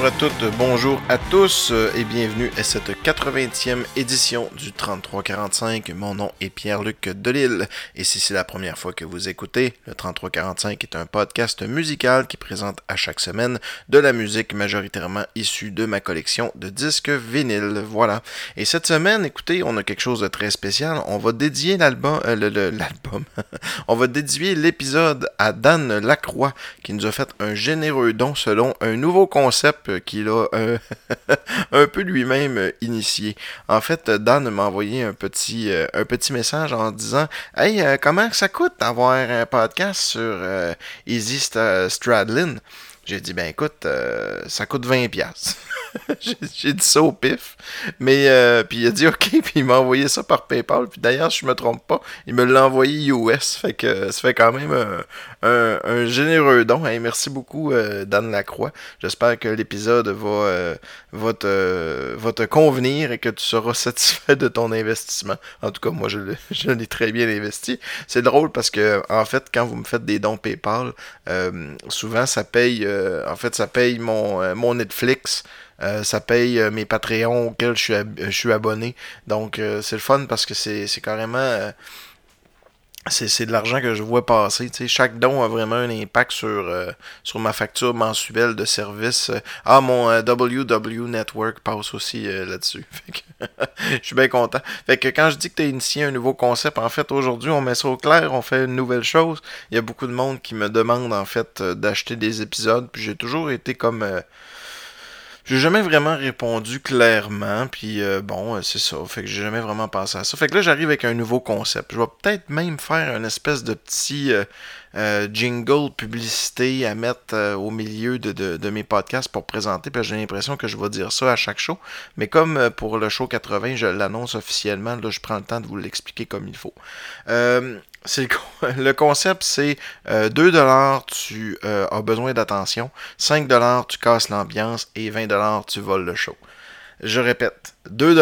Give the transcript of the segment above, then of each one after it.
bonjour à toutes, bonjour à tous euh, et bienvenue à cette 80e édition du 3345. Mon nom est Pierre-Luc Delille et si c'est la première fois que vous écoutez, le 3345 est un podcast musical qui présente à chaque semaine de la musique majoritairement issue de ma collection de disques vinyles. Voilà. Et cette semaine, écoutez, on a quelque chose de très spécial. On va dédier l'album, euh, l'album, on va dédier l'épisode à Dan Lacroix qui nous a fait un généreux don selon un nouveau concept qu'il a euh, un peu lui-même euh, initié. En fait, Dan m'a envoyé un petit, euh, un petit message en disant Hey, comment ça coûte d'avoir un podcast sur Easy Stradlin J'ai dit Ben écoute, ça coûte 20$. j'ai dit ça au pif. Mais, euh, puis il a dit OK, puis il m'a envoyé ça par PayPal. Puis d'ailleurs, je me trompe pas, il me l'a envoyé US. Fait que ça fait quand même un, généreux don. merci beaucoup, euh, Dan Lacroix. J'espère que l'épisode euh, va, te, va te convenir et que tu seras satisfait de ton investissement. En tout cas, moi, je, l'ai très bien investi. C'est drôle parce que, en fait, quand vous me faites des dons PayPal, souvent, ça paye, en fait, ça paye mon, mon Netflix. Euh, ça paye euh, mes Patreons auxquels je suis, je suis abonné. Donc, euh, c'est le fun parce que c'est carrément c'est de l'argent que je vois passer. Chaque don a vraiment un impact sur, sur ma facture mensuelle de service. Ah, mon WW Network passe aussi là-dessus. je suis bien content. Fait que quand je dis que tu as initié un nouveau concept, en fait, aujourd'hui, on met ça au clair, on fait une nouvelle chose. Il y a beaucoup de monde qui me demande, en fait, d'acheter des épisodes. Puis j'ai toujours été comme j'ai jamais vraiment répondu clairement, puis euh, bon, euh, c'est ça. Fait que j'ai jamais vraiment pensé à ça. Fait que là, j'arrive avec un nouveau concept. Je vais peut-être même faire une espèce de petit euh, jingle publicité à mettre au milieu de, mes podcasts pour présenter, parce que j'ai l'impression que je vais dire ça à chaque show. Mais comme pour le show 80, je l'annonce officiellement, là, je prends le temps de vous l'expliquer comme il faut. Le, concept, c'est 2 euh, tu euh, as besoin d'attention, 5 tu casses l'ambiance et 20 tu voles le show. Je répète, 2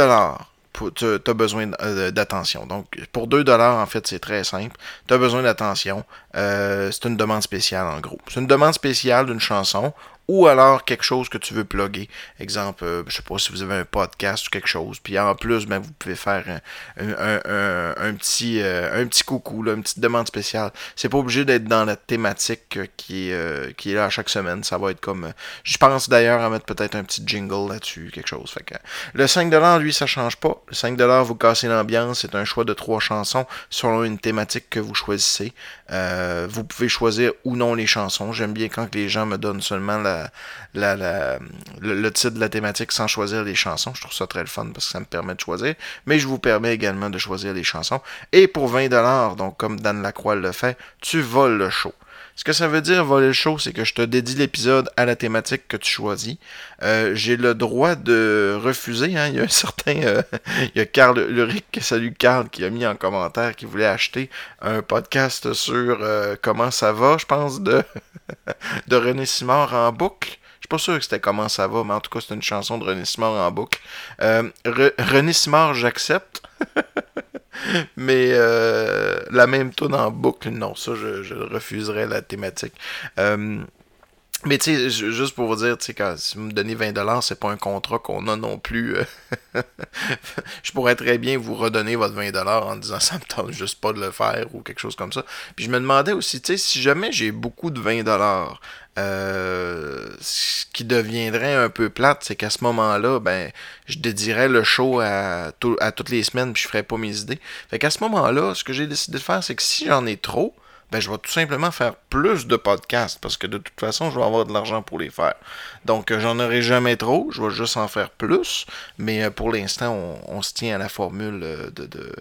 tu as besoin euh, d'attention. Donc, pour 2 en fait, c'est très simple. Tu as besoin d'attention. c'est une demande spéciale, en gros. C'est une demande spéciale d'une chanson ou alors quelque chose que tu veux plugger. Exemple, euh, je sais pas si vous avez un podcast ou quelque chose. Puis en plus, ben, vous pouvez faire un, petit, euh, un petit coucou, là, une petite demande spéciale. C'est pas obligé d'être dans la thématique euh, qui est, qui est là à chaque semaine. Ça va être comme. je pense d'ailleurs à mettre peut-être un petit jingle là-dessus, quelque chose. Fait que, le 5$, lui, ça change pas. Le 5$, vous cassez l'ambiance. C'est un choix de trois chansons selon une thématique que vous choisissez. vous pouvez choisir ou non les chansons. J'aime bien quand les gens me donnent seulement la le, titre de la thématique sans choisir les chansons. Je trouve ça très le fun parce que ça me permet de choisir. Mais je vous permets également de choisir les chansons. Et pour 20$, donc comme Dan Lacroix le fait, tu voles le show. Ce que ça veut dire voler le show, c'est que je te dédie l'épisode à la thématique que tu choisis. Euh, j'ai le droit de refuser. Hein. Il y a un certain. Euh, il y a Carl Luric, salut Carl, qui a mis en commentaire qu'il voulait acheter un podcast sur euh, comment ça va, je pense, de, de René Simard en boucle. Je suis pas sûr que c'était comment ça va, mais en tout cas, c'est une chanson de René Simard en boucle. René Simard, j'accepte. Mais euh, la même tune en boucle, non, ça, je, refuserais la thématique. Euh, mais tu sais, juste pour vous dire, tu si vous me donnez 20$, c'est pas un contrat qu'on a non plus. Euh, je pourrais très bien vous redonner votre 20$ en disant ça me tente juste pas de le faire ou quelque chose comme ça. Puis je me demandais aussi, tu sais, si jamais j'ai beaucoup de 20$, euh, ce qui deviendrait un peu plate, c'est qu'à ce moment-là, ben, je dédierais le show à, toutes les semaines, puis je ferais pas mes idées. Fait qu'à ce moment-là, ce que j'ai décidé de faire, c'est que si j'en ai trop, ben, je vais tout simplement faire plus de podcasts parce que de toute façon, je vais avoir de l'argent pour les faire. Donc, euh, j'en aurai jamais trop, je vais juste en faire plus, mais euh, pour l'instant, on, se tient à la formule de,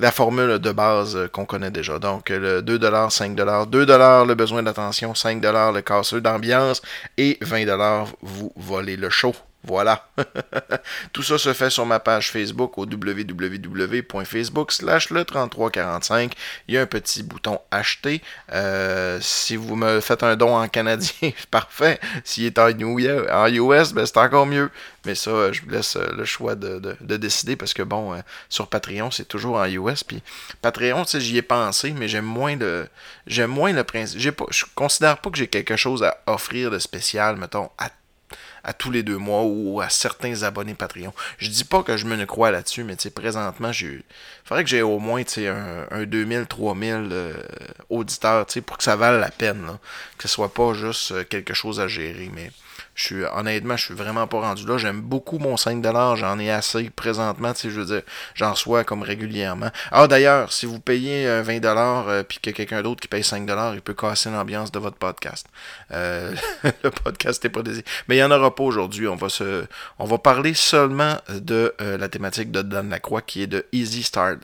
la formule de base qu'on connaît déjà. Donc, le 2$, 5$, 2$ le besoin d'attention, 5$ le casseur d'ambiance et 20$ vous volez le show. Voilà. Tout ça se fait sur ma page Facebook au www.facebook slash le 3345. Il y a un petit bouton acheter. Euh, si vous me faites un don en canadien, parfait. S'il est en, US, ben c'est encore mieux. Mais ça, je vous laisse euh, le choix de, décider parce que bon, euh, sur Patreon, c'est toujours en US. Puis Patreon, tu sais, j'y ai pensé, mais j'aime moins le. J'aime moins le principe. Je considère pas que j'ai quelque chose à offrir de spécial, mettons, à à tous les deux mois ou à certains abonnés Patreon. Je dis pas que je me ne crois là-dessus, mais présentement, j'ai faudrait que j'ai au moins un, un 2000, 3000 euh, auditeurs pour que ça vale la peine. Que ce soit pas juste euh, quelque chose à gérer. Mais honnêtement, je suis vraiment pas rendu là. J'aime beaucoup mon 5$. J'en ai assez présentement. Je veux dire, j'en reçois comme régulièrement. Ah, d'ailleurs, si vous payez 20$ euh, puis qu'il y a quelqu'un d'autre qui paye 5$, il peut casser l'ambiance de votre podcast. Euh, le podcast n'est pas désiré. Mais il n'y en aura pas aujourd'hui. On va se, on va parler seulement de euh, la thématique de Dan Lacroix qui est de Easy Start.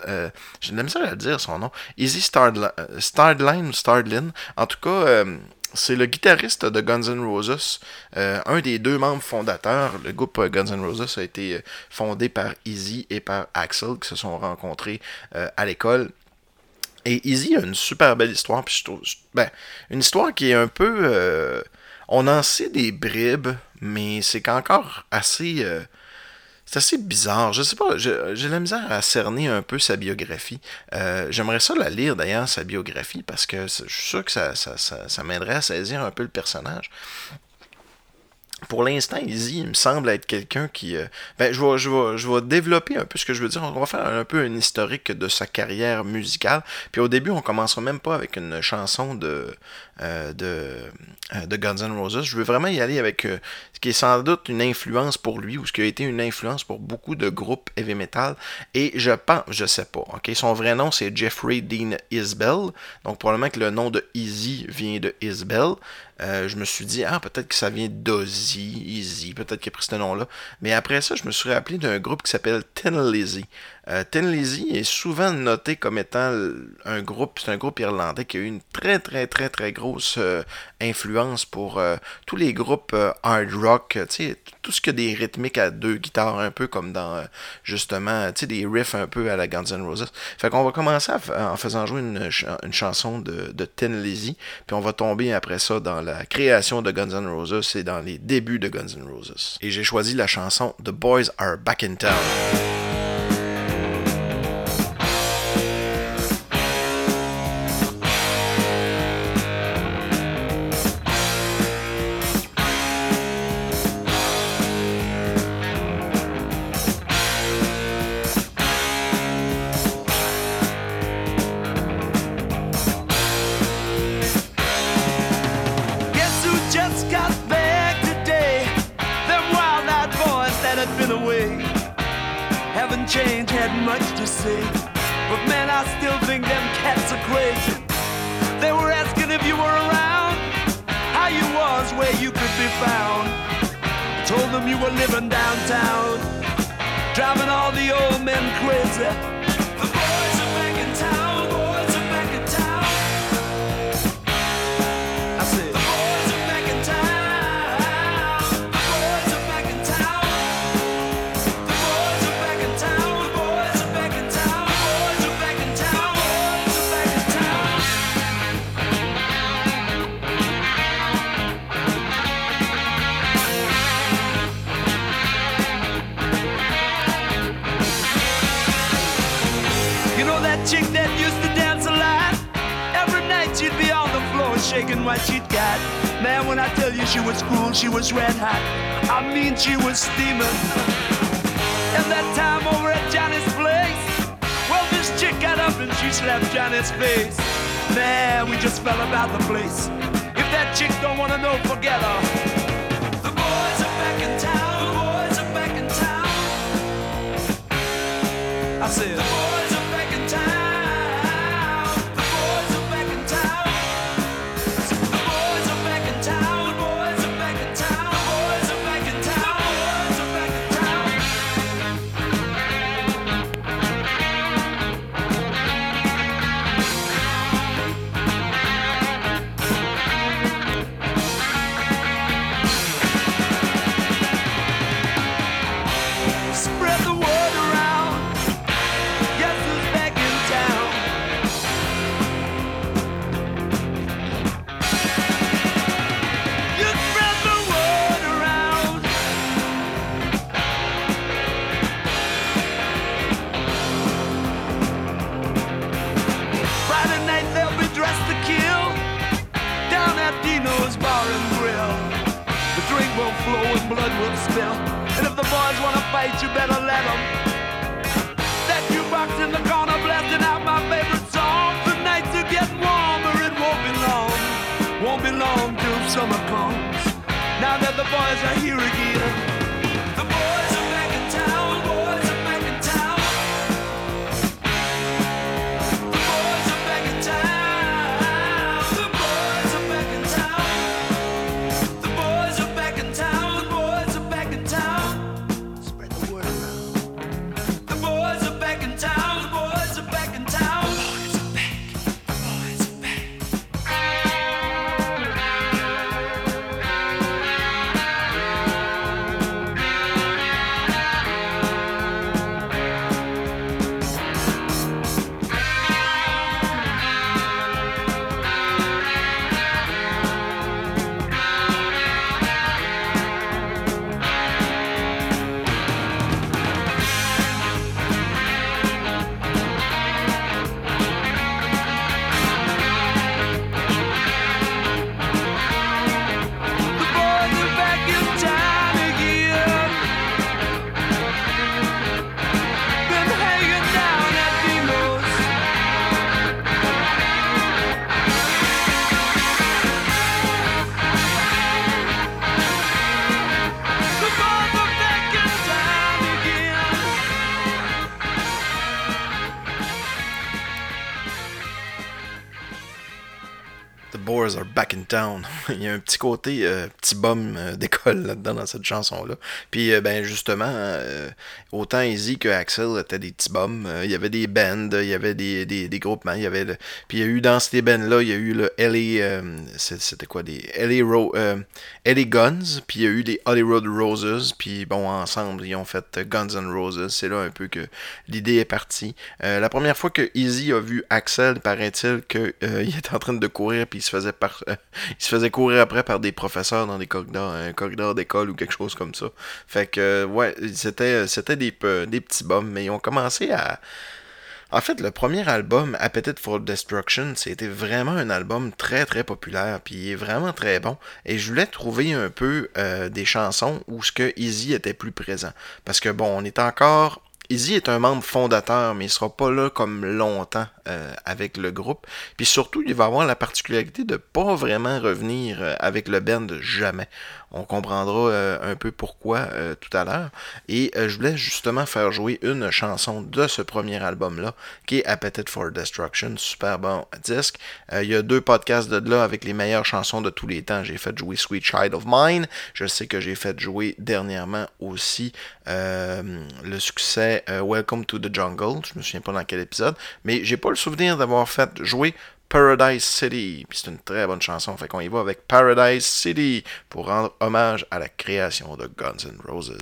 J'ai de à le dire son nom. Easy Start, Startline ou. En tout cas, c'est le guitariste de Guns N' Roses, euh, un des deux membres fondateurs. Le groupe euh, Guns N' Roses a été euh, fondé par Easy et par Axel, qui se sont rencontrés à l'école. Et Easy a une super belle histoire, puis ben, une histoire qui est un peu, on en sait des bribes, mais c'est encore assez c'est assez bizarre. Je sais pas, j'ai la misère à cerner un peu sa biographie. Euh, j'aimerais ça la lire d'ailleurs, sa biographie, parce que je suis sûr que ça, ça m'aiderait à saisir un peu le personnage pour l'instant, Izzy, il me semble être quelqu'un qui. Euh, ben, je vais, je, vais, développer un peu ce que je veux dire. On va faire un peu un historique de sa carrière musicale. Puis au début, on commencera même pas avec une chanson de, euh, de, euh, de Guns N' Roses. Je veux vraiment y aller avec ce qui est sans doute une influence pour lui ou ce qui a été une influence pour beaucoup de groupes heavy metal. Et je pense, je sais pas. Son vrai nom, c'est Jeffrey Dean Isbell. Donc probablement que le nom de Izzy vient de Isbell. Euh, je me suis dit, ah, peut-être que ça vient d'Ozzy, Easy, peut-être qu'il a pris ce nom-là. Mais après ça, je me suis rappelé d'un groupe qui s'appelle Tin Lizzy. Euh, Tin Lizzy est souvent noté comme étant un groupe, c'est un groupe irlandais qui a eu une très très très très grosse euh, influence pour euh, tous les groupes hard rock, tout ce qui a des rythmiques à deux guitares, un peu comme dans justement, des riffs un peu à la Guns N' Roses. Fait qu'on va commencer en faisant jouer une, chanson de, de puis on va tomber après ça dans la création de Guns N' Roses et dans les débuts de Guns N' Roses. Et j'ai choisi la chanson The Boys Are Back in Town. together. Fight, you better let them. That jukebox in the corner blasting out my favorite song. The nights are getting warmer, it won't be long. Won't be long till summer comes. Now that the boys are here again. Town. Il y a un petit côté euh, petit bum euh, d'école là-dedans dans cette chanson-là. Puis euh, ben justement, autant Easy que Axel étaient des petits bums. Il y avait des bands, il y avait des, des, groupements, il y avait le... Puis il y a eu dans ces bands-là, il y a eu le LA... C'était quoi des Guns, puis il y a eu des Hollywood Roses, puis bon, ensemble, ils ont fait Guns N' Roses. C'est là un peu que l'idée est partie. La première fois que Easy a vu Axel, paraît-il qu'il était en train de courir, puis il se faisait par, il se faisait courir après par des professeurs dans des corridors, un corridor d'école ou quelque chose comme ça. Fait que ouais, c'était c'était des petits bums, mais ils ont commencé à en fait, le premier album, Appetite for Destruction, c'était vraiment un album très très populaire, puis il est vraiment très bon. Et je voulais trouver un peu euh, des chansons où ce que Easy était plus présent. Parce que bon, on est encore... Easy est un membre fondateur, mais il sera pas là comme longtemps euh, avec le groupe. Puis surtout, il va avoir la particularité de pas vraiment revenir euh, avec le band jamais. On comprendra euh, un peu pourquoi tout à l'heure. Et je voulais justement faire jouer une chanson de ce premier album-là, qui est Appetite for Destruction. Super bon disque. Il y a deux podcasts de là avec les meilleures chansons de tous les temps. J'ai fait jouer Sweet Child of Mine. Je sais que j'ai fait jouer dernièrement aussi le succès euh, Welcome to the Jungle. Je me souviens pas dans quel épisode. Mais j'ai pas le souvenir d'avoir fait jouer Paradise City. C'est une très bonne chanson. Fait qu'on y va avec Paradise City pour rendre hommage à la création de Guns N' Roses.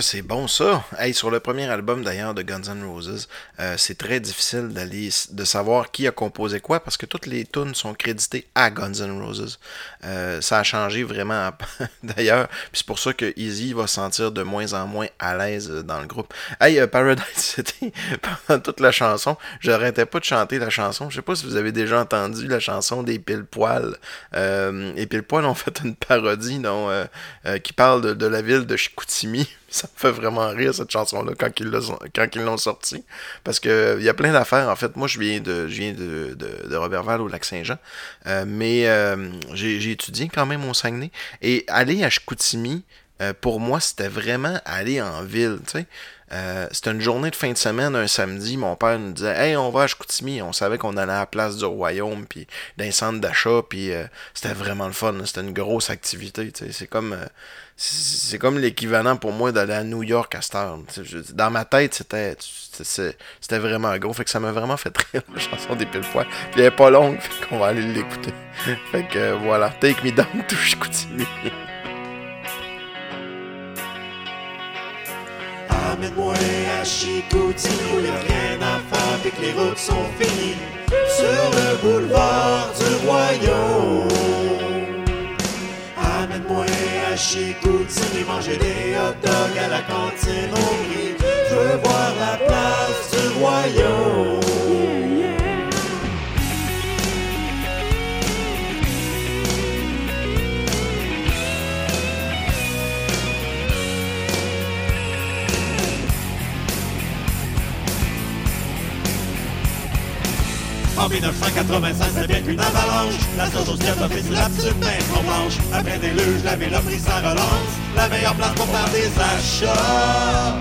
C'est bon ça! Hey, sur le premier album d'ailleurs de Guns N' Roses, euh, c'est très difficile d'aller de savoir qui a composé quoi parce que toutes les tunes sont créditées à Guns N' Roses. Euh, ça a changé vraiment d'ailleurs, puis c'est pour ça que Easy va se sentir de moins en moins à l'aise dans le groupe. Hey, euh, Paradise City, pendant toute la chanson, j'arrêtais pas de chanter la chanson. Je sais pas si vous avez déjà entendu la chanson des pile poils. Euh, et pile poils ont fait une parodie euh, euh, qui parle de, de la ville de Chicoutimi. Ça me fait vraiment rire cette chanson-là quand ils l'ont quand ils l'ont sortie. Parce que il y a plein d'affaires. En fait, moi je viens de je viens de, de, de Robertval au lac Saint-Jean. Euh, mais euh, j'ai étudié quand même au Saguenay. Et aller à Chicoutimi, euh, pour moi, c'était vraiment aller en ville, sais. Euh, c'était une journée de fin de semaine, un samedi. Mon père nous disait Hey, on va à Chicoutimi. On savait qu'on allait à la place du Royaume, puis d'un centre d'achat, puis euh, c'était vraiment le fun. C'était une grosse activité. C'est comme euh, c'est comme l'équivalent pour moi d'aller à New York à cette Dans ma tête, c'était c'était vraiment gros. Fait que ça m'a vraiment fait rire, la chanson des pile. Puis elle est pas longue, fait qu'on va aller l'écouter. fait que voilà, Take Me Down to Chicoutimi. Amène-moi à Chicoutimi où y'a rien à faire et que les routes sont finies Sur le boulevard du Royaume. Amène-moi à Chicoutimi manger des hot dogs à la cantine au Je veux voir la place du Royaume En 1985, c'est bien qu'une avalanche. La seule chose qui a topé, c'est la petite maison blanche. Après des luges, la ville a pris sa relance. La meilleure place pour faire des achats.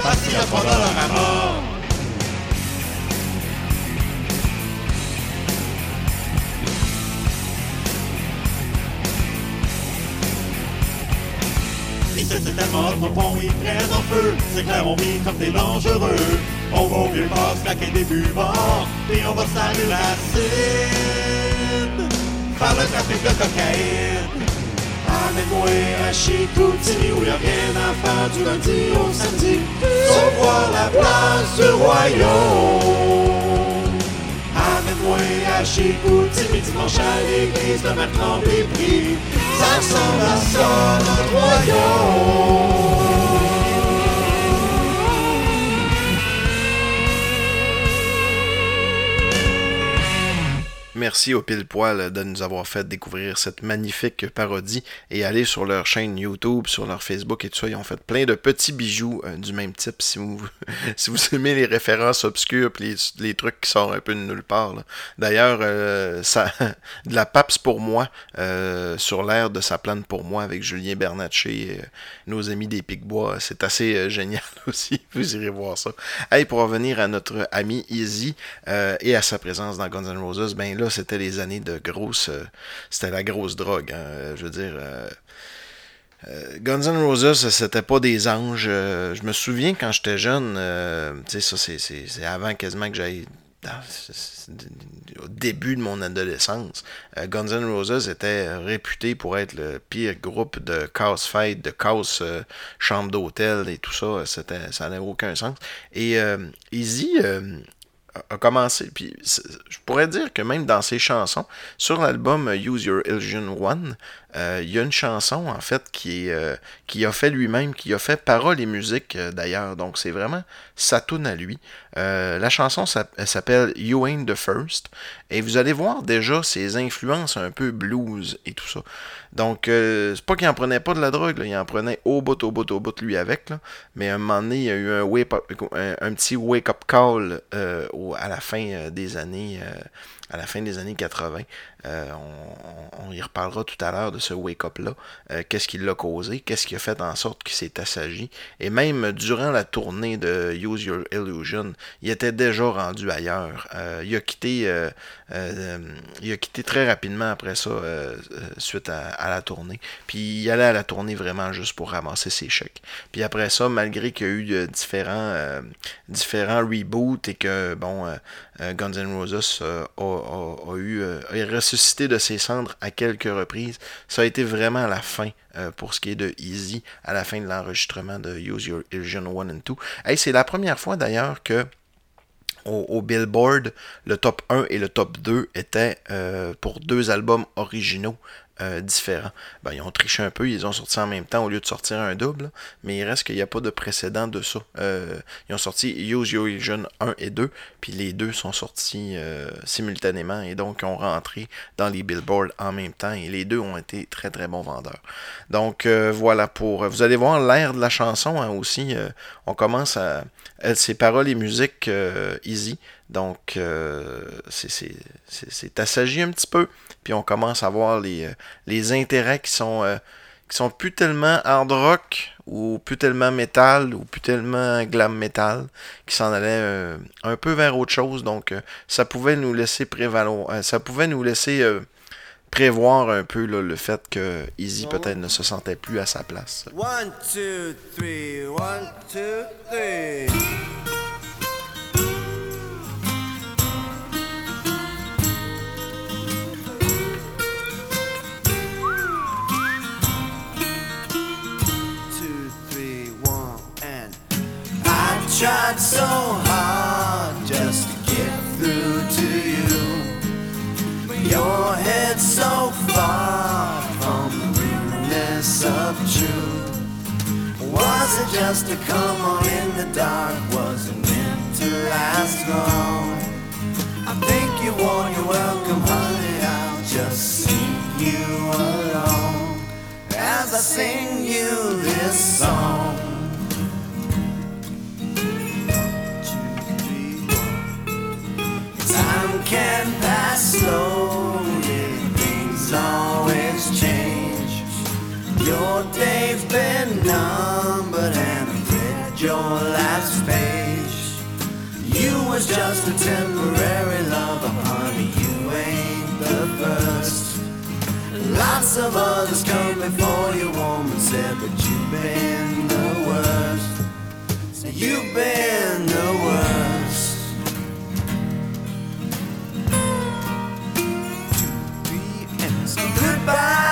Parce qu'il y a trois dollars à mort. Ici c'est tellement hot, nos ponts ils prennent en feu C'est clair, on vit comme des dangereux On va au vieux port, claquer des buvards Puis on va saluer la Cine Faire le trafic de cocaïne. Amène-moi à Chicoutimi où y'a rien à faire du lundi au samedi. Sauf voir la place du royaume. Amène-moi à Chicoutimi dimanche à l'église de en prix Ça ressemble à ça notre royaume Merci au pile poil de nous avoir fait découvrir cette magnifique parodie et aller sur leur chaîne YouTube, sur leur Facebook et tout ça. Ils ont fait plein de petits bijoux euh, du même type. Si vous, si vous aimez les références obscures puis les, trucs qui sortent un peu de nulle part. D'ailleurs, euh, ça, de la PAPS pour moi, euh, sur l'air de sa plane pour moi avec Julien Bernatchez, euh, nos amis des Picbois, c'est assez génial aussi. Vous irez voir ça. Hey, pour revenir à notre ami Easy et à sa présence dans Guns N' Roses, ben là, c'était les années de grosse. euh, c'était la grosse drogue. hein. Je veux dire. euh, euh, Guns N' Roses, c'était pas des anges. euh, je me souviens quand j'étais jeune, euh, tu sais, ça, c'est- avant quasiment que j'aille. Au début de mon adolescence, euh, Guns N' Roses était euh, réputé pour être le pire groupe de casse fight, de euh, chambre d'hôtel et tout ça. Ça n'avait aucun sens. Et euh, Easy euh, a- commencé, je pourrais dire que même dans ses chansons, sur l'album euh, Use Your Illusion One, euh, il y a une chanson en fait qui est euh, a fait lui-même, qui a fait paroles et musique d'ailleurs. Donc c'est vraiment sa tune à lui. La chanson s'app- elle s'appelle You Ain't the First et vous allez voir déjà ses influences un peu blues et tout ça. Donc euh, c'est pas qu'il en prenait pas de la drogue, là, il en prenait au bout, au bout, au bout lui avec. Là. Mais à un moment donné, il y a eu un, wake up, un, petit wake-up call euh, au- à la fin euh, des années. euh, à la fin des années 80. Euh, on, y reparlera tout à l'heure de ce wake-up-là. Euh, qu'est-ce qui l'a causé? Qu'est-ce qui a fait en sorte qu'il s'est assagi? Et même durant la tournée de Use Your Illusion, il était déjà rendu ailleurs. Euh, il, a quitté, très rapidement après ça, suite à, la tournée. Puis il allait à la tournée vraiment juste pour ramasser ses chèques. Puis après ça, malgré qu'il y a eu différents, différents reboots et que, bon, Guns N' Roses a, eu, ressuscité de ses cendres à quelques reprises. Ça a été vraiment la fin euh, pour ce qui est de Easy, à la fin de l'enregistrement de Use Your Illusion 1 and 2. Hey, c'est la première fois d'ailleurs que au, Billboard, le top 1 et le top 2 étaient euh, pour deux albums originaux euh, différents. Ben, ils ont triché un peu, ils ont sorti en même temps au lieu de sortir un double, mais il reste qu'il n'y a pas de précédent de ça. Euh, ils ont sorti Use Your Illusion 1 et 2, puis les deux sont sortis euh, simultanément et donc ont rentré dans les Billboards en même temps et les deux ont été très très bons vendeurs. Donc euh, voilà pour. Vous allez voir l'air de la chanson hein, aussi. euh, on commence à. Ses paroles et musique euh, easy. Donc euh, c'est- assagi un petit peu. Puis on commence à voir les, euh, les intérêts qui sont. euh, qui sont plus tellement hard rock ou plus tellement metal ou plus tellement glam metal qui s'en allaient un peu vers autre chose donc ça pouvait nous laisser prévaloir ça pouvait nous laisser prévoir un peu là, le fait que Easy peut-être ne se sentait plus à sa place. One, two, three, one, two, three. Tried so hard just to get through to you. Your head's so far from the realness of truth. Was it just a come on in the dark? Was it meant to last long? I think you won your welcome, honey. I'll just sing you along as I sing you this song. Can pass slowly, things always change. Your day's been numbered and I've read your last page. You was just a temporary lover, honey, you ain't the first. Lots of others come before you, woman said, but you've been the worst. So you've been the worst. Goodbye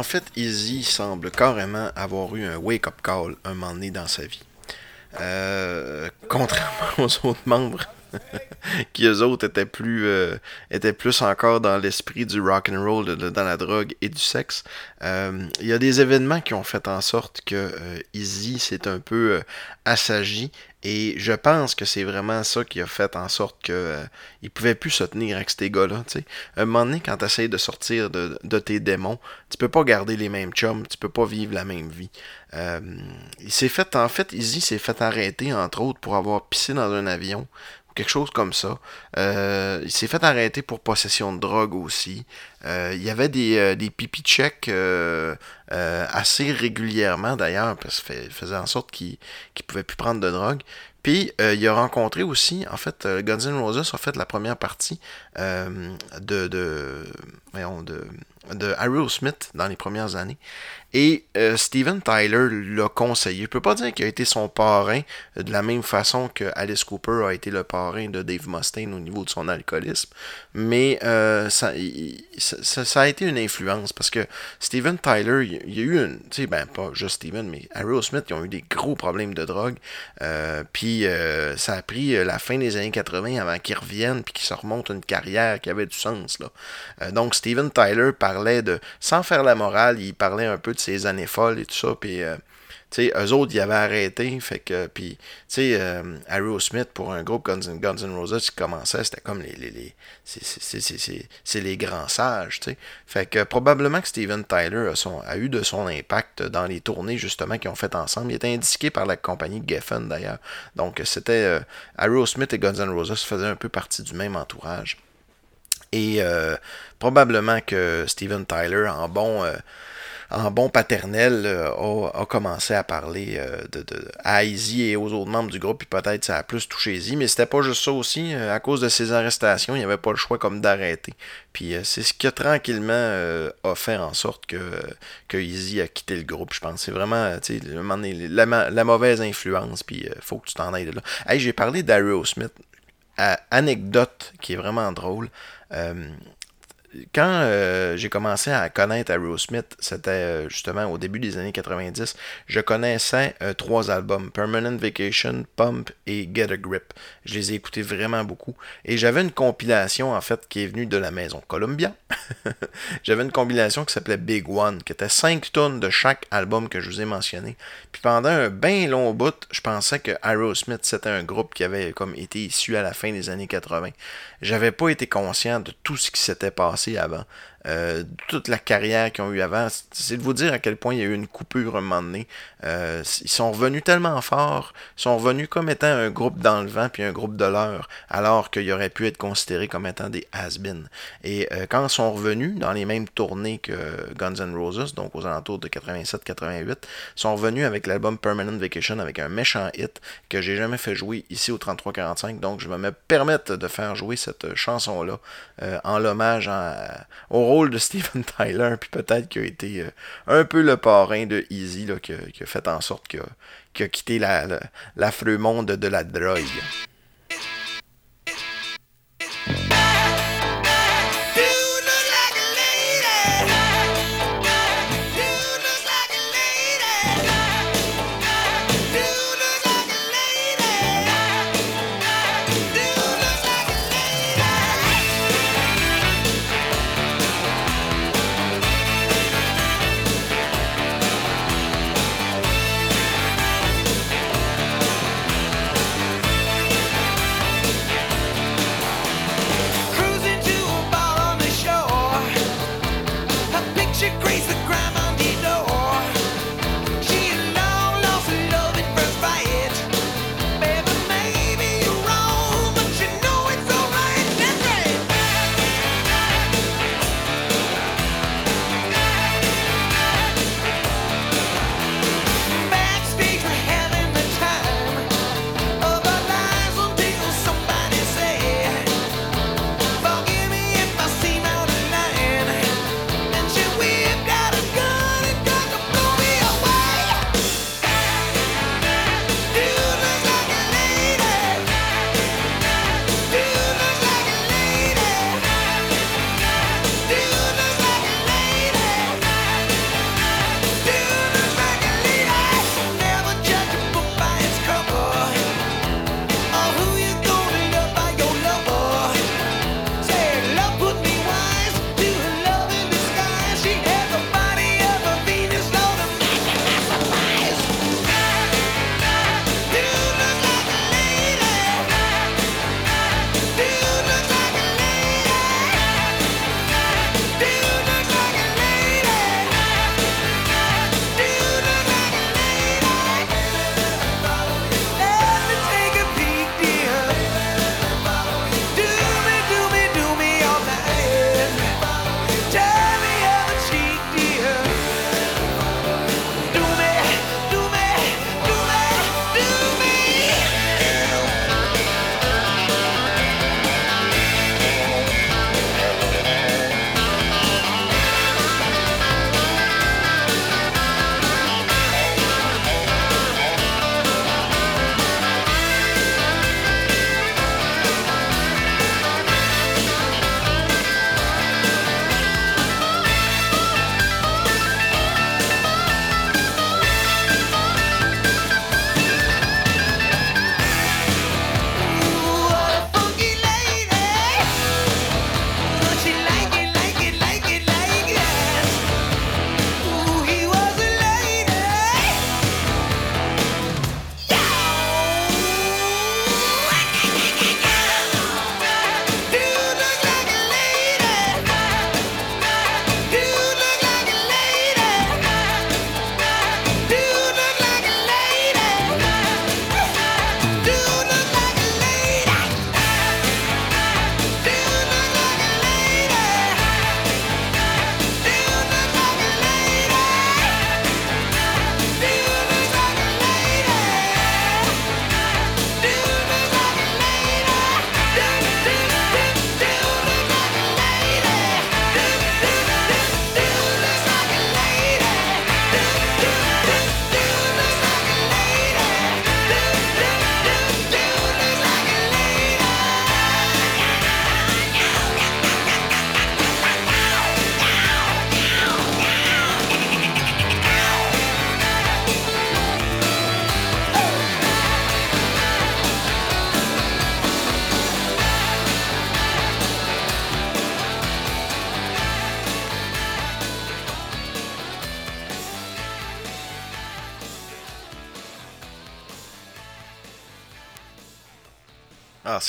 En fait, Izzy semble carrément avoir eu un wake-up call un moment donné dans sa vie. Euh, contrairement aux autres membres, qui eux autres étaient plus, euh, étaient plus encore dans l'esprit du rock and roll, de- dans la drogue et du sexe. Euh, Il y a des événements qui ont fait en sorte que Izzy s'est un peu assagi et je pense que c'est vraiment ça qui a fait en sorte que euh, il pouvait plus se tenir avec ces gars-là. un moment donné, quand tu essaies de sortir de, tes démons, tu peux pas garder les mêmes chums, tu peux pas vivre la même vie. Euh, il s'est fait, en fait, Izzy s'est fait arrêter, entre autres, pour avoir pissé dans un avion, quelque chose comme ça. Euh, il s'est fait arrêter pour possession de drogue aussi. Euh, il y avait des, euh, des pipi checks assez régulièrement d'ailleurs, parce ça faisait en sorte qu'il qu'il pouvait plus prendre de drogue. Puis il a rencontré aussi, en fait, Guns N' Roses a fait la première partie de, de de Aerosmith dans les premières années. Et euh, Steven Tyler l'a conseillé. Je peux pas dire qu'il a été son parrain euh, de la même façon que Alice Cooper a été le parrain de Dave Mustaine au niveau de son alcoolisme. Mais euh, ça, a été une influence parce que Steven Tyler, il, y a eu une. Tu sais, ben pas juste Steven, mais Aerosmith, ils ont eu des gros problèmes de drogue. puis ça a pris la fin des années 80 avant qu'ils reviennent puis qu'ils se remontent une carrière qui avait du sens. Là. donc Steven Tyler Sans faire la morale, il parlait un peu de ses années folles et tout ça. Puis, euh, sais, eux autres, ils avaient arrêté. Fait que, puis, tu sais, euh, pour un groupe Guns, N' Roses qui commençait, c'était comme les. les, les c'est les grands sages, tu sais. Fait que probablement que Steven Tyler a, eu de son impact dans les tournées, justement, qu'ils ont fait ensemble. Il était indiqué par la compagnie Geffen, d'ailleurs. Donc, c'était. Euh, Aerosmith et Guns N' Roses faisaient un peu partie du même entourage. Et probablement que Steven Tyler, en bon, en bon paternel, euh, a, commencé à parler euh, de, à Izzy et aux autres membres du groupe, puis peut-être ça a plus touché Izzy, mais c'était pas juste ça aussi. Euh, à cause de ces arrestations, il n'y avait pas le choix comme d'arrêter. Puis c'est ce qui a tranquillement fait en sorte que, que Izzy a quitté le groupe. Je pense c'est vraiment la, la, mauvaise influence, puis il faut que tu t'en ailles de là. Hey, j'ai parlé Smith Anecdote qui est vraiment drôle Um, quand euh, j'ai commencé à connaître Aerosmith, c'était euh, justement au début des années 90, je connaissais euh, trois albums, Permanent Vacation, Pump et Get a Grip. Je les ai écoutés vraiment beaucoup. Et j'avais une compilation en fait qui est venue de la maison Columbia. j'avais une compilation qui s'appelait Big One, qui était 5 tonnes de chaque album que je vous ai mentionné. Puis pendant un bien long bout, je pensais que Aerosmith c'était un groupe qui avait comme été issu à la fin des années 80. J'avais pas été conscient de tout ce qui s'était passé masse gjever. Euh, toute la carrière qu'ils ont eu avant, c'est de vous dire à quel point il y a eu une coupure un moment donné. Euh, ils sont revenus tellement forts, ils sont revenus comme étant un groupe dans le vent puis un groupe de l'heure, alors qu'ils auraient pu être considérés comme étant des has-been. Et euh, quand ils sont revenus dans les mêmes tournées que Guns N' Roses, donc aux alentours de 87-88, sont revenus avec l'album Permanent Vacation avec un méchant hit que j'ai jamais fait jouer ici au 3345, donc je vais me permettre de faire jouer cette chanson-là en l'hommage au rôle de Steven Tyler, puis peut-être qu'il a été euh, un peu le parrain de Easy, là, qui, a, fait en sorte qu'il a, a, quitté l'affreux monde de la drogue.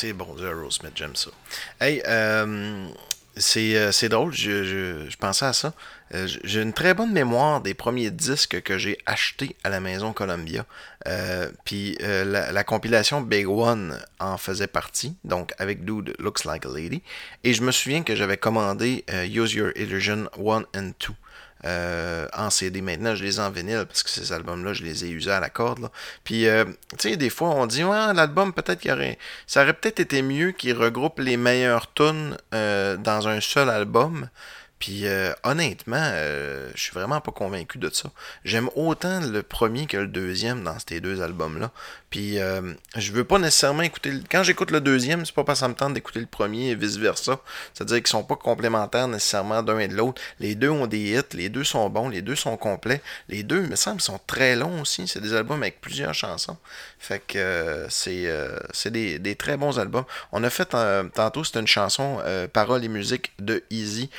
C'est bon du Aerosmith, j'aime ça. Hey, euh, c'est, euh, c'est drôle, je, je, pensais à ça. Euh, j'ai une très bonne mémoire des premiers disques que j'ai achetés à la maison Columbia. Puis la, la compilation Big One en faisait partie, donc avec Dude Looks Like a Lady. Et je me souviens que j'avais commandé Use Your Illusion 1 and 2 euh, en CD. Maintenant, je les en vinyle parce que ces albums-là, je les ai usés à la corde. là. Puis, euh, tu sais, des fois, on dit, ouais, l'album, peut-être qu'il aurait. Ça aurait peut-être été mieux qu'il regroupe les meilleures tunes euh, dans un seul album. Puis euh, honnêtement, euh, je suis vraiment pas convaincu de ça. J'aime autant le premier que le deuxième dans ces deux albums-là. Puis euh, je veux pas nécessairement écouter. Quand j'écoute le deuxième, c'est pas parce que ça me tente d'écouter le premier et vice-versa. C'est-à-dire qu'ils sont pas complémentaires nécessairement d'un et de l'autre. Les deux ont des hits, les deux sont bons, les deux sont complets. Les deux, il me semble, sont très longs aussi. C'est des albums avec plusieurs chansons. Fait que euh, c'est euh, c'est des, des très bons albums. On a fait tantôt, c'était une chanson, paroles et musique de Easy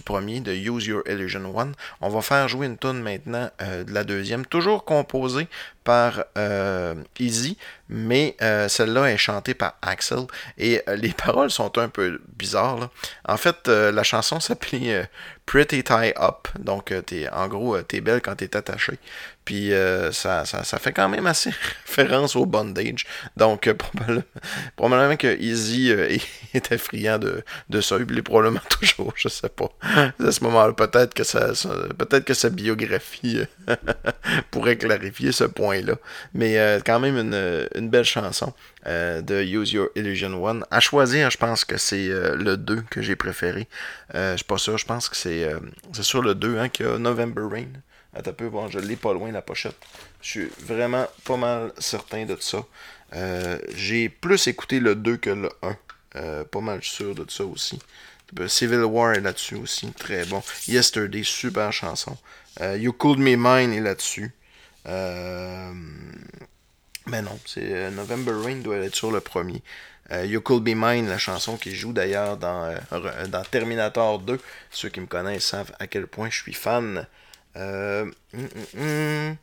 premier, de Use Your Illusion One. On va faire jouer une tune maintenant euh, de la deuxième, toujours composée par euh, Easy, mais euh, celle-là est chantée par Axel. Et euh, les paroles sont un peu bizarres. En fait, euh, la chanson s'appelait euh, Pretty Tie Up. Donc, euh, en gros, euh, t'es belle quand t'es attachée. Puis euh, ça, ça, fait quand même assez référence au bondage. Donc, euh, probablement, probablement que Easy euh, était friand de, de ça. Il l'est probablement toujours, je sais pas. À ce moment-là, peut-être que, peut-être que sa biographie euh, pourrait clarifier ce point-là. Mais euh, quand même une, une belle chanson euh, de Use Your Illusion One. À choisir, je pense que c'est euh, le 2 que j'ai préféré. Euh, je suis pas sûr, je pense que c'est euh, sur le 2 hein, qu'il a November Rain. Attends peu, bon, je l'ai pas loin la pochette. Je suis vraiment pas mal certain de ça. Euh, j'ai plus écouté le 2 que le 1. Euh, pas mal sûr de ça aussi. Euh, Civil War est là-dessus aussi, très bon. Yesterday, super chanson. Euh, you Cooled Me Mine est là-dessus. Euh, mais non, c'est euh, November Rain doit être sur le premier. Euh, you Could Be Mine, la chanson qui joue d'ailleurs dans, dans Terminator 2. Ceux qui me connaissent savent à quel point je suis fan. Hum, hum, hum.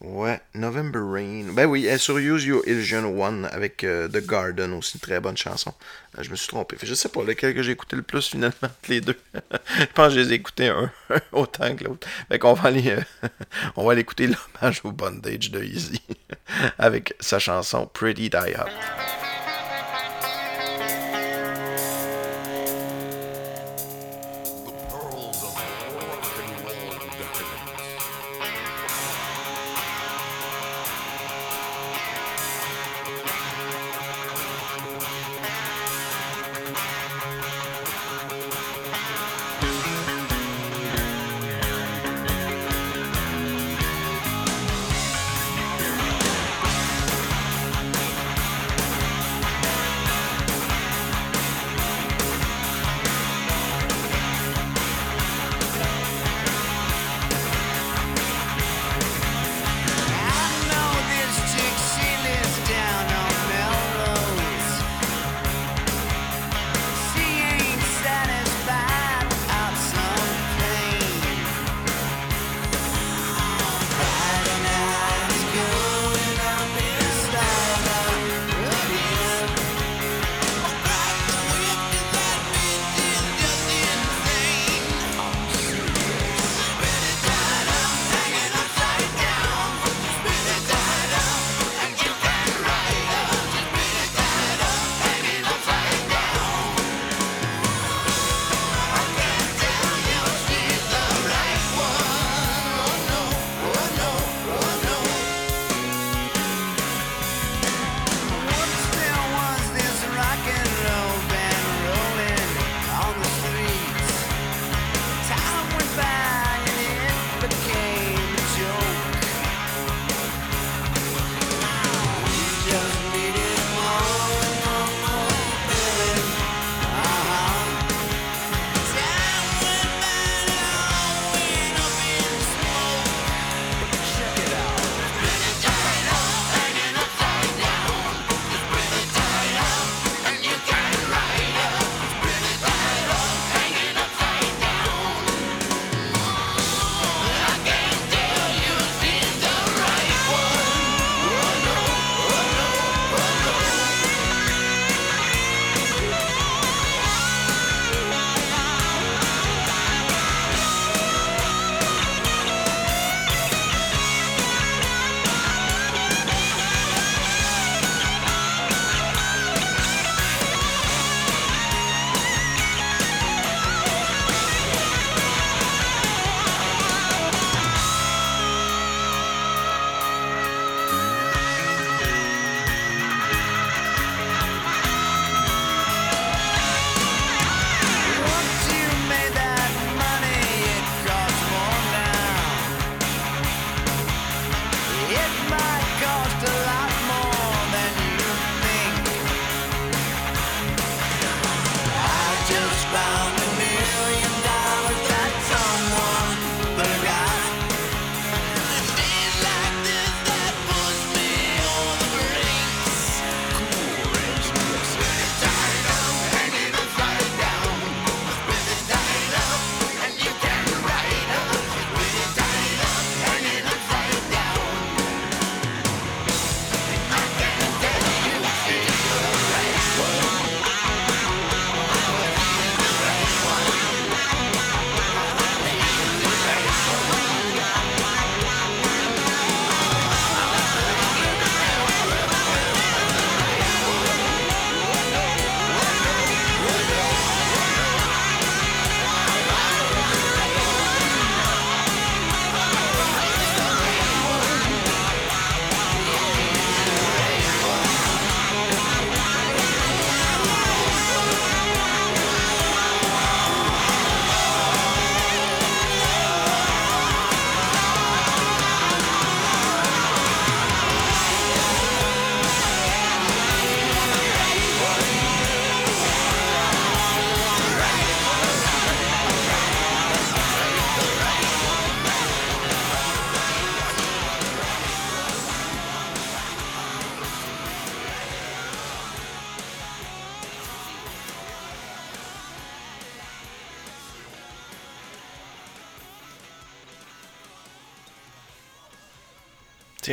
Ouais, November Rain. Ben oui, elle est sur Use Your Illusion One avec euh, The Garden aussi, très bonne chanson. Euh, je me suis trompé. Je sais pas lequel que j'ai écouté le plus finalement les deux. je pense que je les ai écoutés un, autant que l'autre. Fait qu'on va aller, euh, on va aller écouter l'hommage au bondage de Easy avec sa chanson Pretty Die Up.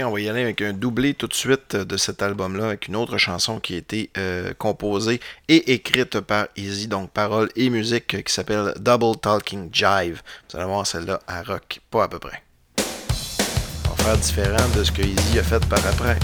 On va y aller avec un doublé tout de suite de cet album-là, avec une autre chanson qui a été euh, composée et écrite par Easy, donc paroles et musique, qui s'appelle Double Talking Jive. Vous allez voir, celle-là, à rock, pas à peu près. On va faire différent de ce que Easy a fait par après.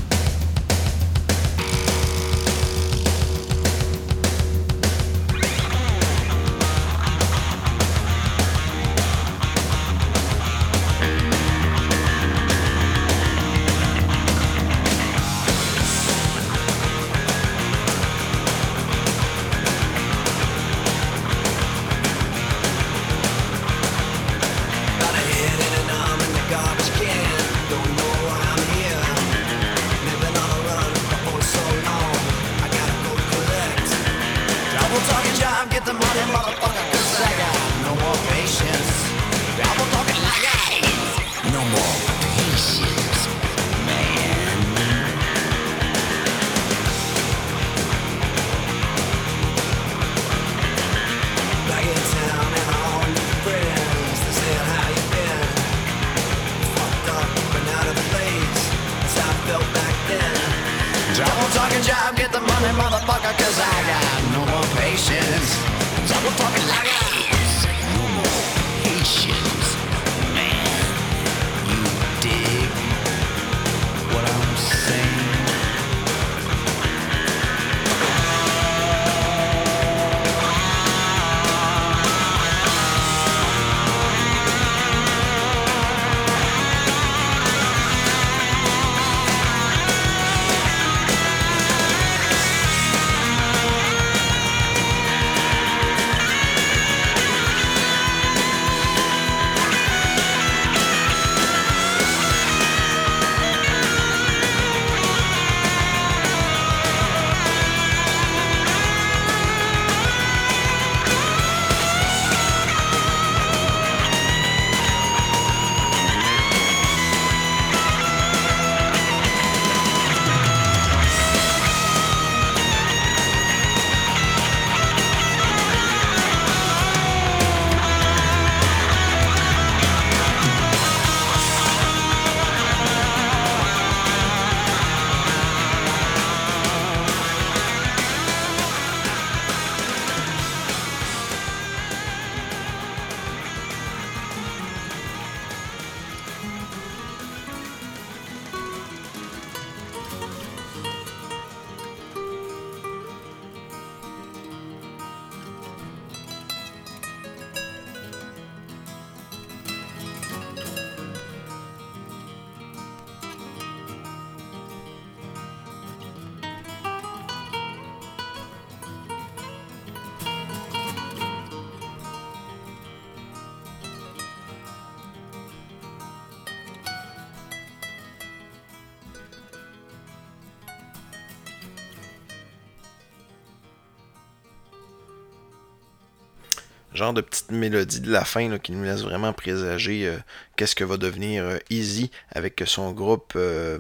Genre de petite mélodie de la fin qui nous laisse vraiment présager euh, qu'est-ce que va devenir euh, Easy avec son groupe euh,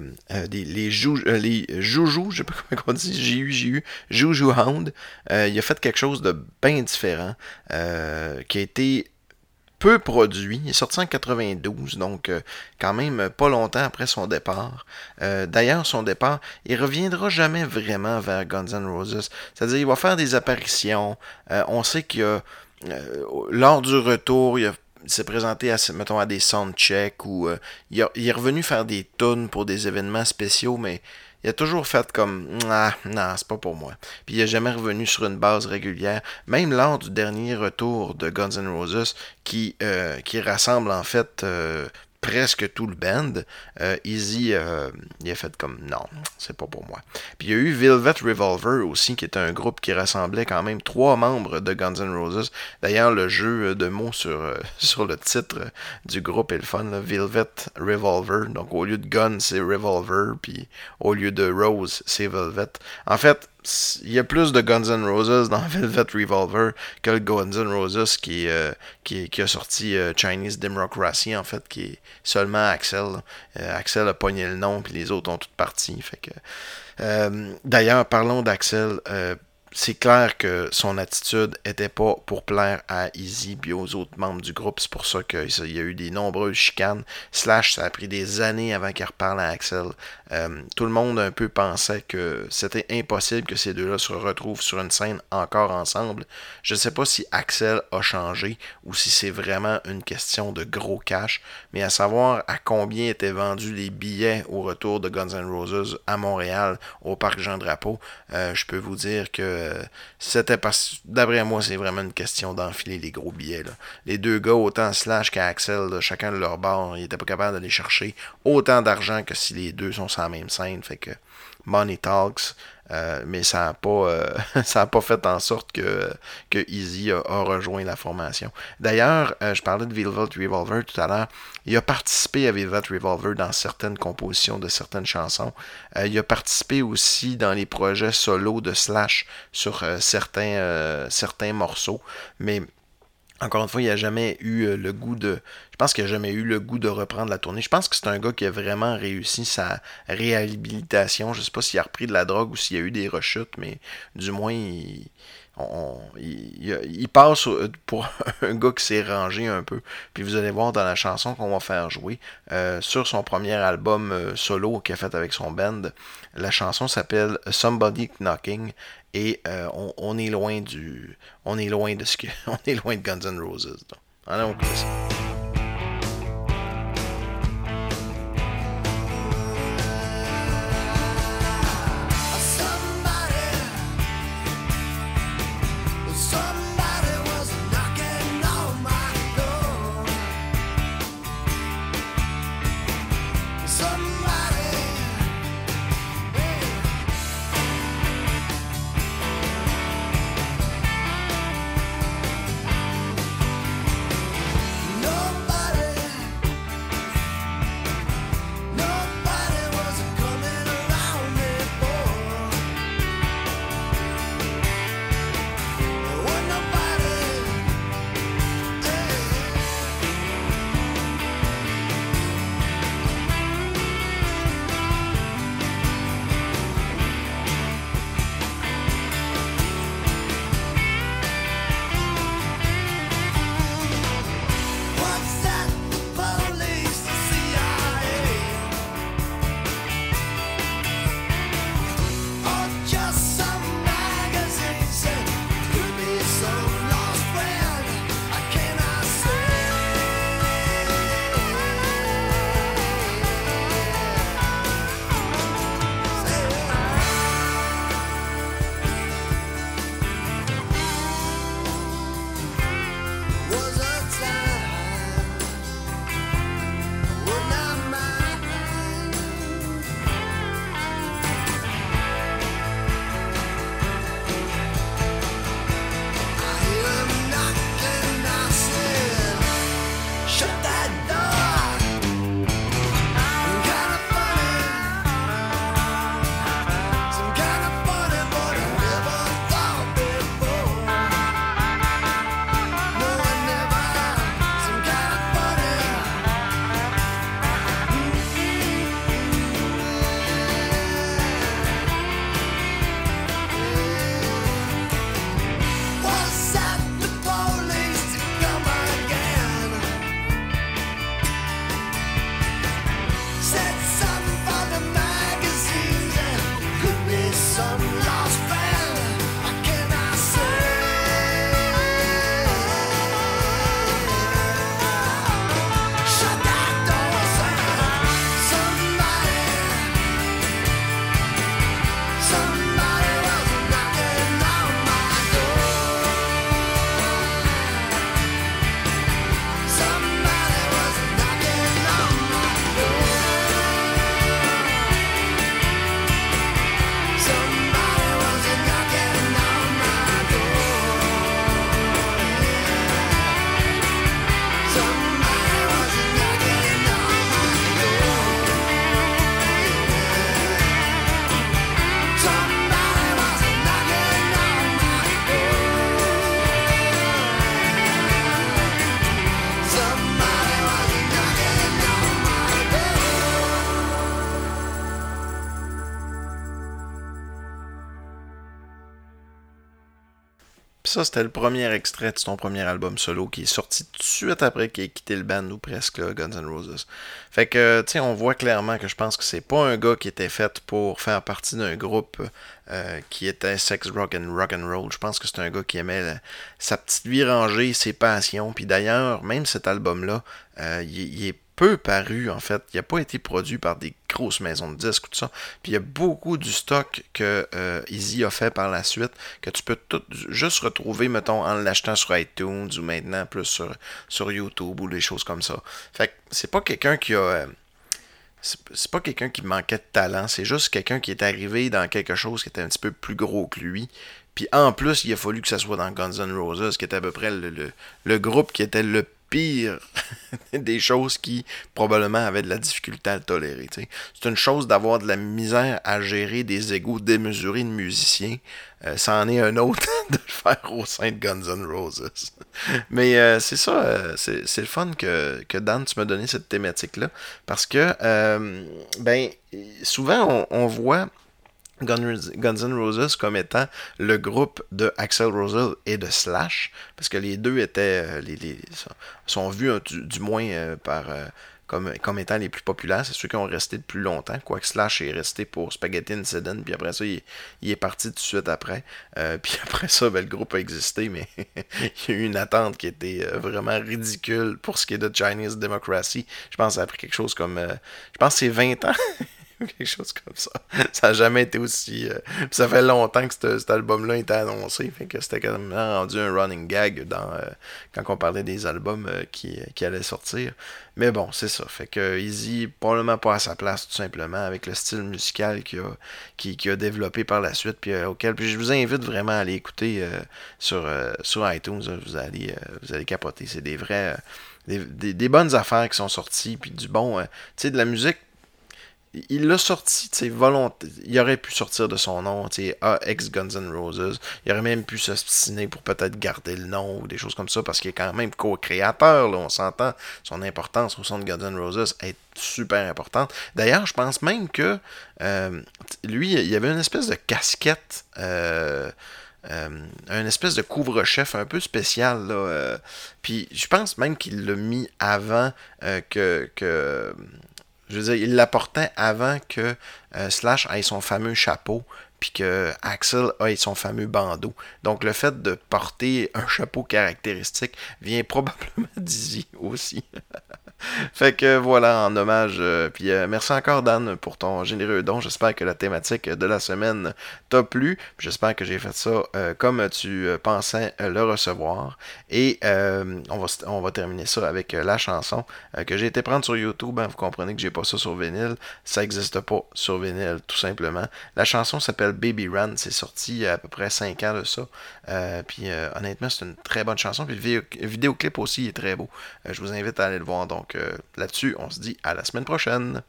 des, les, jou, les Joujou, je sais pas comment on dit, J-U, J-U, Joujou Hound. Il a fait quelque chose de bien différent qui a été peu produit. Il est sorti en 92, donc quand même pas longtemps après son départ. D'ailleurs, son départ, il reviendra jamais vraiment vers Guns N' Roses. C'est-à-dire, il va faire des apparitions. On sait qu'il y a euh, lors du retour, il, s'est présenté à, mettons, à des soundchecks ou euh, il, il est revenu faire des tunes pour des événements spéciaux, mais il a toujours fait comme ah, non, c'est pas pour moi. Puis il est jamais revenu sur une base régulière, même lors du dernier retour de Guns N' Roses qui, euh, qui rassemble en fait euh, presque tout le band. Euh, Easy, euh, il a fait comme non, c'est pas pour moi. Puis il y a eu Velvet Revolver aussi, qui était un groupe qui rassemblait quand même trois membres de Guns N' Roses. D'ailleurs, le jeu de mots sur, euh, sur le titre du groupe est le fun, là, Velvet Revolver. Donc au lieu de Gun, c'est Revolver, puis au lieu de Rose, c'est Velvet. En fait, il y a plus de Guns N' Roses dans Velvet Revolver que le Guns N' Roses qui, euh, qui, a sorti euh, Chinese Democracy, en fait, qui est seulement Axel. Euh, Axel a pogné le nom, puis les autres ont toutes parti. D'ailleurs, parlons d'Axel. C'est clair que son attitude était pas pour plaire à Easy et aux autres membres du groupe. C'est pour ça qu'il y a eu des nombreuses chicanes. Slash, ça a pris des années avant qu'il reparle à Axel. Euh, tout le monde un peu pensait que c'était impossible que ces deux-là se retrouvent sur une scène encore ensemble. Je ne sais pas si Axel a changé ou si c'est vraiment une question de gros cash, mais à savoir à combien étaient vendus les billets au retour de Guns N' Roses à Montréal au parc Jean Drapeau, euh, je peux vous dire que c'était parce d'après moi, c'est vraiment une question d'enfiler les gros billets. Les deux gars, autant Slash qu'Axel, chacun de leur bord, ils n'étaient pas capables d'aller chercher autant d'argent que si les deux sont sur la même scène. Fait que Money Talks, euh, mais ça n'a pas, euh, ça pas fait en sorte que, que Easy a, rejoint la formation. D'ailleurs, euh, je parlais de Velvet Revolver tout à l'heure. Il a participé à Velvet Revolver dans certaines compositions de certaines chansons. il a participé aussi dans les projets solo de Slash sur certains, certains morceaux. Mais encore une fois, il n'a jamais eu euh, le goût de. Je pense qu'il n'a jamais eu le goût de reprendre la tournée. Je pense que c'est un gars qui a vraiment réussi sa réhabilitation. Je ne sais pas s'il a repris de la drogue ou s'il a eu des rechutes, mais du moins, il, il, passe pour un gars qui s'est rangé un peu. Puis vous allez voir dans la chanson qu'on va faire jouer euh, sur son premier album euh, solo qu'il a fait avec son band. La chanson s'appelle Somebody Knocking et euh, on, est loin du, on est loin de ce que, on est loin de Guns N' Roses. Allons ça. Ça, c'était le premier extrait de son premier album solo qui est sorti tout de suite après qu'il ait quitté le band ou presque, Guns N' Roses. Fait que, tu sais, on voit clairement que je pense que c'est pas un gars qui était fait pour faire partie d'un groupe euh, qui était sex rock and rock and roll. Je pense que c'est un gars qui aimait sa petite vie rangée, ses passions. Puis d'ailleurs, même cet album-là, euh, il, il est peu paru en fait. Il n'a pas été produit par des grosses maisons de disques ou tout ça. Puis il y a beaucoup du stock que euh, Easy a fait par la suite que tu peux tout juste retrouver, mettons, en l'achetant sur iTunes ou maintenant plus sur, sur YouTube ou des choses comme ça. Fait que c'est pas quelqu'un qui a. euh, c'est pas quelqu'un qui manquait de talent, c'est juste quelqu'un qui est arrivé dans quelque chose qui était un petit peu plus gros que lui. Puis en plus, il a fallu que ça soit dans Guns N' Roses, qui était à peu près le- le groupe qui était le pire des choses qui probablement avaient de la difficulté à le tolérer. C'est une chose d'avoir de la misère à gérer des égaux démesurés de musiciens. Euh, ça en est un autre de le faire au sein de Guns N' Roses. Mais euh, c'est ça, euh, c'est le fun que, que Dan, tu m'as donné cette thématique-là. Parce que, euh, ben, souvent, on voit Guns, N' Roses comme étant le groupe de Axel Rose et de Slash, parce que les deux étaient, euh, les, sont vus du, moins euh, euh, comme, étant les plus populaires. C'est ceux qui ont resté le plus longtemps, quoique Slash est resté pour Spaghetti Incident, puis après ça, il, est parti tout de suite après. Puis après ça, ben, le groupe a existé, mais il y a eu une attente qui était vraiment ridicule pour ce qui est de Chinese Democracy. Je pense que ça a pris quelque chose comme, je pense que c'est 20 ans. quelque chose comme ça. Ça n'a jamais été aussi. euh, ça fait longtemps que cet, album-là était annoncé. Fait que c'était quand même rendu un running gag dans, euh, quand on parlait des albums euh, qui, allaient sortir. Mais bon, c'est ça. Fait que Easy, probablement pas à sa place, tout simplement, avec le style musical qu'il a, développé par la suite. Puis, auquel, puis je vous invite vraiment à aller écouter sur, iTunes. là. vous, allez, vous allez capoter. C'est des vrais. des, bonnes affaires qui sont sorties. Puis du bon. tu sais, de la musique il l'a sorti, tu volonté. Il aurait pu sortir de son nom, tu sais, ah, Guns N' Roses. Il aurait même pu s'obstiner pour peut-être garder le nom ou des choses comme ça, parce qu'il est quand même co-créateur, on s'entend. Son importance au sein de Guns N' Roses est super importante. D'ailleurs, je pense même que euh, lui, il avait une espèce de casquette. Euh, euh, un espèce de couvre-chef un peu spécial. Euh, puis je pense même qu'il l'a mis avant que. Je veux dire, il l'apportait avant que euh, Slash ait son fameux chapeau, puis que Axel ait son fameux bandeau. Donc le fait de porter un chapeau caractéristique vient probablement d'Izzy aussi. fait que voilà, en hommage. euh, puis euh, merci encore, Dan, pour ton généreux don. J'espère que la thématique de la semaine t'a plu. J'espère que j'ai fait ça euh, comme tu pensais le recevoir. Et on, va, on va terminer ça avec la chanson que j'ai été prendre sur YouTube. hein. vous comprenez que j'ai pas ça sur vinyle. Ça n'existe pas sur vinyle, tout simplement. La chanson s'appelle Baby Run. C'est sorti il y a à peu près 5 ans de ça. Euh, puis euh, honnêtement, c'est une très bonne chanson. Puis le vidéo- le vidéoclip aussi est très beau. Euh, je vous invite à aller le voir. Donc là-dessus, on se dit à la semaine prochaine.